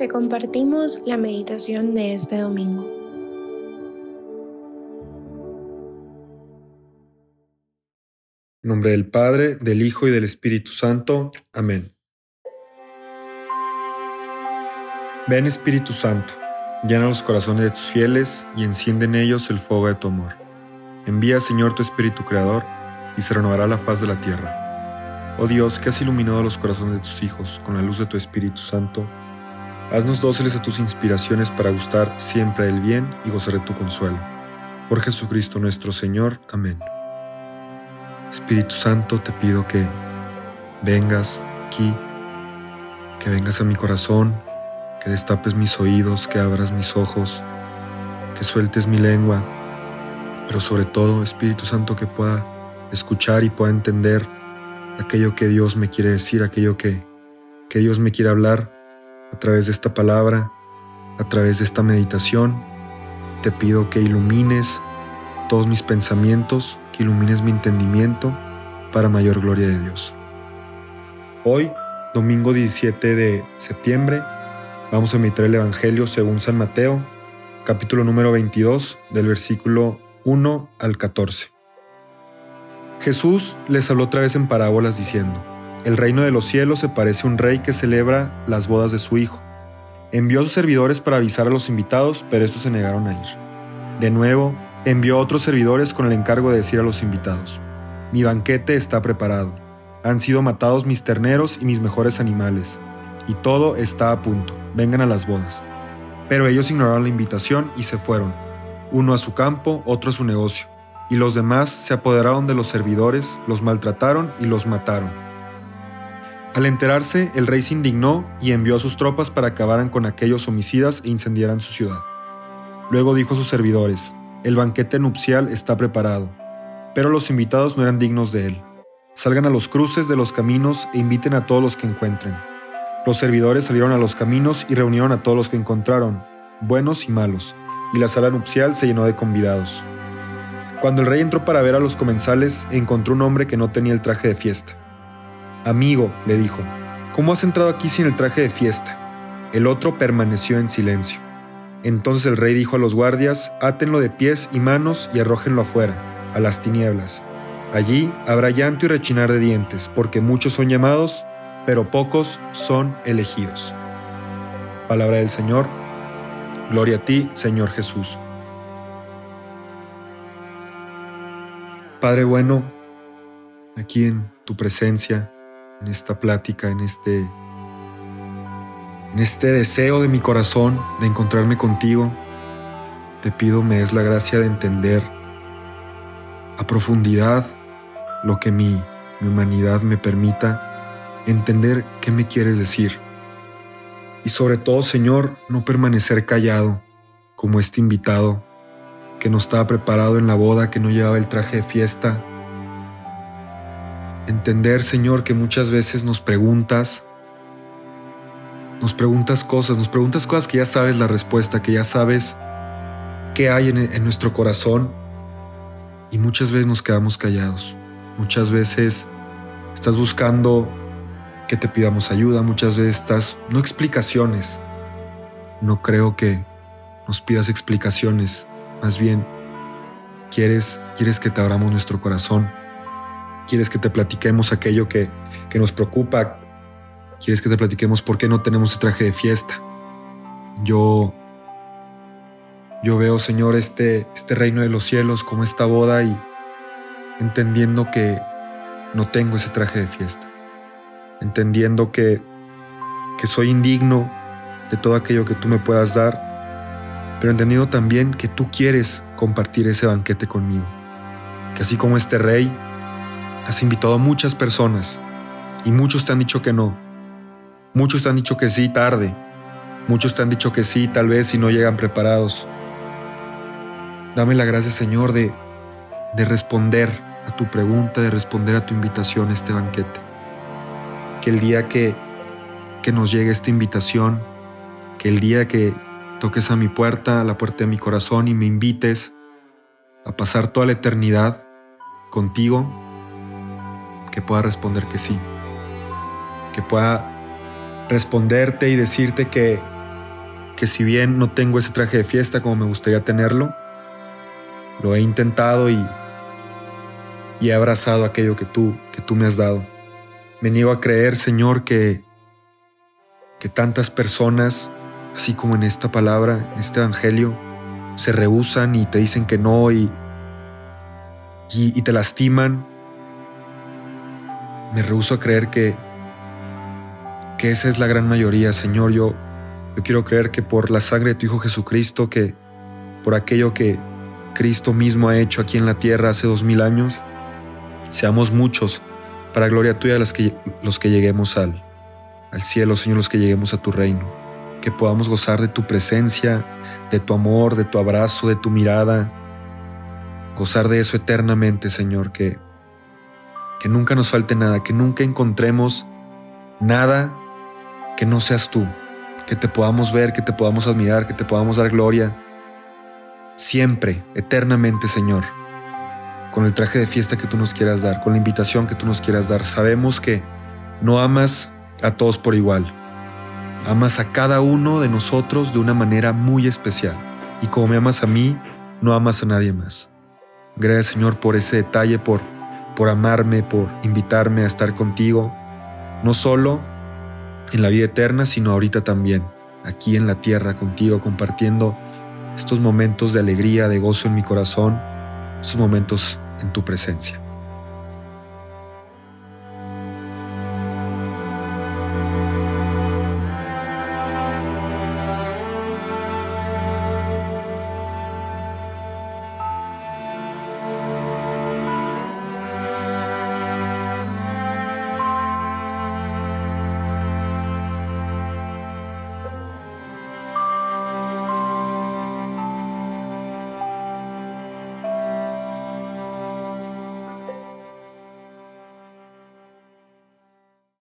te compartimos la meditación de este domingo. En nombre del Padre, del Hijo y del Espíritu Santo. Amén. Ven Espíritu Santo, llena los corazones de tus fieles y enciende en ellos el fuego de tu amor. Envía Señor tu Espíritu Creador y se renovará la faz de la tierra. Oh Dios, que has iluminado los corazones de tus hijos con la luz de tu Espíritu Santo, Haznos dóciles a tus inspiraciones para gustar siempre del bien y gozar de tu consuelo. Por Jesucristo nuestro Señor. Amén. Espíritu Santo, te pido que vengas aquí, que vengas a mi corazón, que destapes mis oídos, que abras mis ojos, que sueltes mi lengua, pero sobre todo, Espíritu Santo, que pueda escuchar y pueda entender aquello que Dios me quiere decir, aquello que, que Dios me quiere hablar a través de esta palabra, a través de esta meditación, te pido que ilumines todos mis pensamientos, que ilumines mi entendimiento para mayor gloria de Dios. Hoy, domingo 17 de septiembre, vamos a meditar el Evangelio según San Mateo, capítulo número 22, del versículo 1 al 14. Jesús les habló otra vez en parábolas diciendo, el reino de los cielos se parece a un rey que celebra las bodas de su hijo. Envió a sus servidores para avisar a los invitados, pero estos se negaron a ir. De nuevo, envió a otros servidores con el encargo de decir a los invitados, Mi banquete está preparado. Han sido matados mis terneros y mis mejores animales, y todo está a punto. Vengan a las bodas. Pero ellos ignoraron la invitación y se fueron, uno a su campo, otro a su negocio, y los demás se apoderaron de los servidores, los maltrataron y los mataron. Al enterarse, el rey se indignó y envió a sus tropas para acabaran con aquellos homicidas e incendiaran su ciudad. Luego dijo a sus servidores, el banquete nupcial está preparado, pero los invitados no eran dignos de él. Salgan a los cruces de los caminos e inviten a todos los que encuentren. Los servidores salieron a los caminos y reunieron a todos los que encontraron, buenos y malos, y la sala nupcial se llenó de convidados. Cuando el rey entró para ver a los comensales, encontró un hombre que no tenía el traje de fiesta. Amigo, le dijo, ¿cómo has entrado aquí sin el traje de fiesta? El otro permaneció en silencio. Entonces el rey dijo a los guardias, átenlo de pies y manos y arrójenlo afuera, a las tinieblas. Allí habrá llanto y rechinar de dientes, porque muchos son llamados, pero pocos son elegidos. Palabra del Señor. Gloria a ti, Señor Jesús. Padre bueno, aquí en tu presencia, en esta plática, en este, en este deseo de mi corazón de encontrarme contigo. Te pido me des la gracia de entender a profundidad lo que mi, mi humanidad me permita, entender qué me quieres decir. Y sobre todo, Señor, no permanecer callado como este invitado que no estaba preparado en la boda, que no llevaba el traje de fiesta, Entender, Señor, que muchas veces nos preguntas, nos preguntas cosas, nos preguntas cosas que ya sabes la respuesta, que ya sabes qué hay en, nuestro corazón y muchas veces nos quedamos callados. Muchas veces estás buscando que te pidamos ayuda, muchas veces estás, no explicaciones, no creo que nos pidas explicaciones, más bien quieres, quieres que te abramos nuestro corazón quieres que te platiquemos aquello que, nos preocupa, quieres que te platiquemos por qué no tenemos el traje de fiesta. Yo, yo veo, Señor, este, este reino de los cielos como esta boda y entendiendo que no tengo ese traje de fiesta, entendiendo que, que soy indigno de todo aquello que tú me puedas dar, pero entendiendo también que tú quieres compartir ese banquete conmigo, que así como este rey, Has invitado a muchas personas y muchos te han dicho que no. Muchos te han dicho que sí tarde. Muchos te han dicho que sí tal vez si no llegan preparados. Dame la gracia, Señor, de, de responder a tu pregunta, de responder a tu invitación a este banquete. Que el día que, que nos llegue esta invitación, que el día que toques a mi puerta, a la puerta de mi corazón y me invites a pasar toda la eternidad contigo, que pueda responder que sí, que pueda responderte y decirte que, que si bien no tengo ese traje de fiesta como me gustaría tenerlo, lo he intentado y, y he abrazado aquello que tú, que tú me has dado. Me niego a creer, Señor, que, que tantas personas, así como en esta palabra, en este Evangelio, se rehusan y te dicen que no y, y, te lastiman. Me rehuso a creer que, que esa es la gran mayoría, Señor. Yo, yo quiero creer que por la sangre de tu Hijo Jesucristo, que por aquello que Cristo mismo ha hecho aquí en la tierra hace dos mil años, seamos muchos para gloria tuya los que, los que lleguemos al, al cielo, Señor, los que lleguemos a tu reino. Que podamos gozar de tu presencia, de tu amor, de tu abrazo, de tu mirada. Gozar de eso eternamente, Señor, que, que nunca nos falte nada, que nunca encontremos nada que no seas tú, que te podamos ver, que te podamos admirar, que te podamos dar gloria. Siempre, eternamente, Señor con el traje de fiesta que tú nos quieras dar, con la invitación que tú nos quieras dar. Sabemos que no amas a todos por igual. Amas a cada uno de nosotros de una manera muy especial. Y como me amas a mí, no amas a nadie más. Gracias Señor por ese detalle, por, por amarme, por invitarme a estar contigo, no solo en la vida eterna, sino ahorita también, aquí en la tierra contigo, compartiendo estos momentos de alegría, de gozo en mi corazón sus momentos en tu presencia.